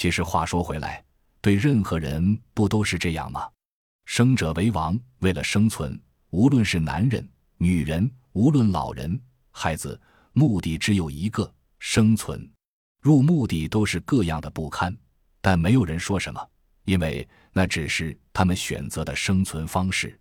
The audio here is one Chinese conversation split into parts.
其实话说回来，对任何人不都是这样吗？生者为王，为了生存，无论是男人、女人，无论老人、孩子，目的只有一个：生存。入墓地都是各样的不堪，但没有人说什么，因为那只是他们选择的生存方式。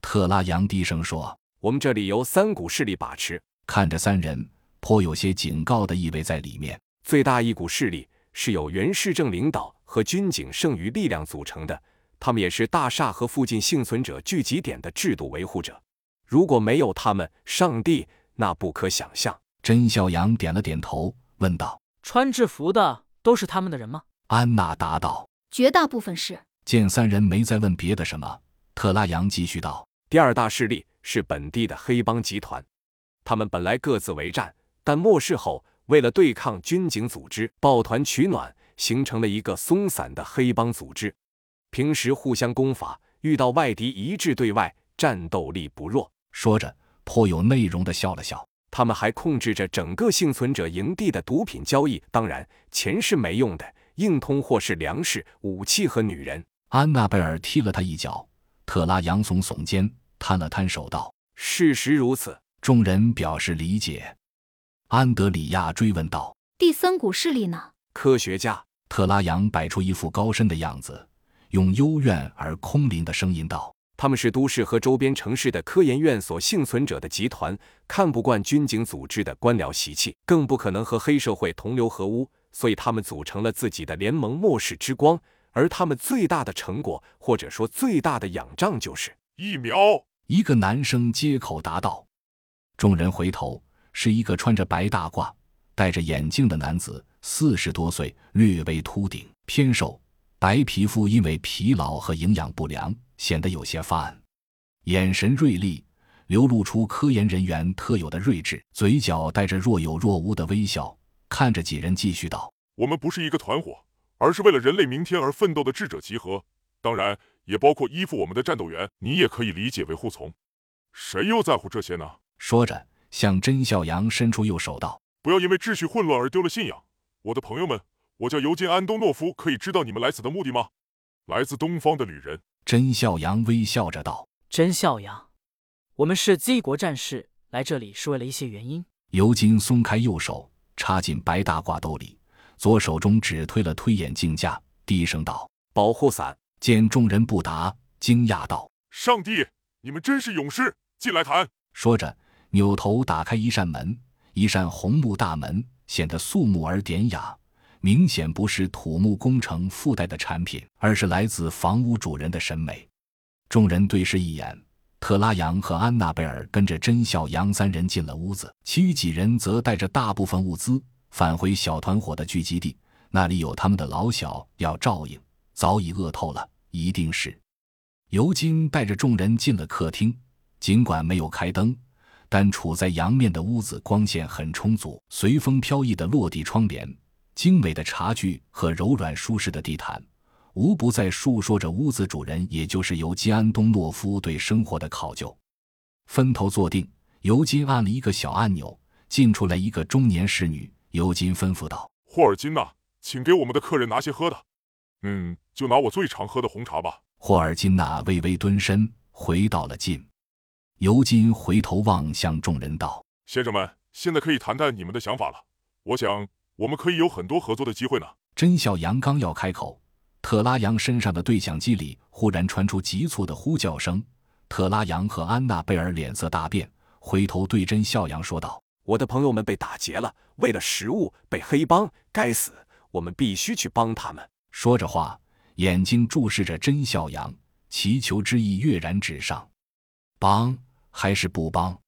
特拉扬低声说：“我们这里由三股势力把持。”看着三人，颇有些警告的意味在里面。最大一股势力是由原市政领导和军警剩余力量组成的，他们也是大厦和附近幸存者聚集点的制度维护者。如果没有他们，上帝那不可想象。甄小阳点了点头，问道：“穿制服的都是他们的人吗？”安娜答道：“绝大部分是。”见三人没再问别的什么，特拉扬继续道：“第二大势力是本地的黑帮集团，他们本来各自为战，但末世后。”为了对抗军警组织，抱团取暖，形成了一个松散的黑帮组织。平时互相攻伐，遇到外敌一致对外，战斗力不弱。说着，颇有内容的笑了笑。他们还控制着整个幸存者营地的毒品交易。当然，钱是没用的，硬通货是粮食、武器和女人。安娜贝尔踢了他一脚。特拉扬耸耸肩，摊了摊手道：“事实如此。”众人表示理解。安德里亚追问道：“第三股势力呢？”科学家特拉扬摆出一副高深的样子，用幽怨而空灵的声音道：“他们是都市和周边城市的科研院所幸存者的集团，看不惯军警组织的官僚习气，更不可能和黑社会同流合污，所以他们组成了自己的联盟——末世之光。而他们最大的成果，或者说最大的仰仗，就是疫苗。”一个男生接口答道。众人回头。是一个穿着白大褂、戴着眼镜的男子，四十多岁，略微秃顶，偏瘦，白皮肤因为疲劳和营养不良显得有些发暗，眼神锐利，流露出科研人员特有的睿智，嘴角带着若有若无的微笑，看着几人继续道：“我们不是一个团伙，而是为了人类明天而奋斗的智者集合，当然也包括依附我们的战斗员，你也可以理解为护从。谁又在乎这些呢？”说着。向甄孝阳伸出右手道：“不要因为秩序混乱而丢了信仰，我的朋友们，我叫尤金·安东诺夫，可以知道你们来此的目的吗？来自东方的旅人。”甄孝阳微笑着道：“甄孝阳，我们是 Z 国战士，来这里是为了一些原因。”尤金松开右手，插进白大褂兜里，左手中只推了推眼镜架，低声道：“保护伞。”见众人不答，惊讶道：“上帝，你们真是勇士！进来谈。”说着。扭头打开一扇门，一扇红木大门显得肃穆而典雅，明显不是土木工程附带的产品，而是来自房屋主人的审美。众人对视一眼，特拉扬和安娜贝尔跟着甄孝阳三人进了屋子，其余几人则带着大部分物资返回小团伙的聚集地，那里有他们的老小要照应，早已饿透了。一定是，尤金带着众人进了客厅，尽管没有开灯。但处在阳面的屋子光线很充足，随风飘逸的落地窗帘、精美的茶具和柔软舒适的地毯，无不在述说着屋子主人，也就是尤金·安东诺夫对生活的考究。分头坐定，尤金按了一个小按钮，进出来一个中年侍女。尤金吩咐道：“霍尔金娜，请给我们的客人拿些喝的。嗯，就拿我最常喝的红茶吧。”霍尔金娜微微蹲身，回到了近。尤金回头望向众人道：“先生们，现在可以谈谈你们的想法了。我想，我们可以有很多合作的机会呢。”甄孝阳刚要开口，特拉扬身上的对讲机里忽然传出急促的呼叫声。特拉扬和安娜贝尔脸色大变，回头对甄孝阳说道：“我的朋友们被打劫了，为了食物被黑帮，该死！我们必须去帮他们。”说着话，眼睛注视着甄孝阳，祈求之意跃然纸上。帮。还是不帮？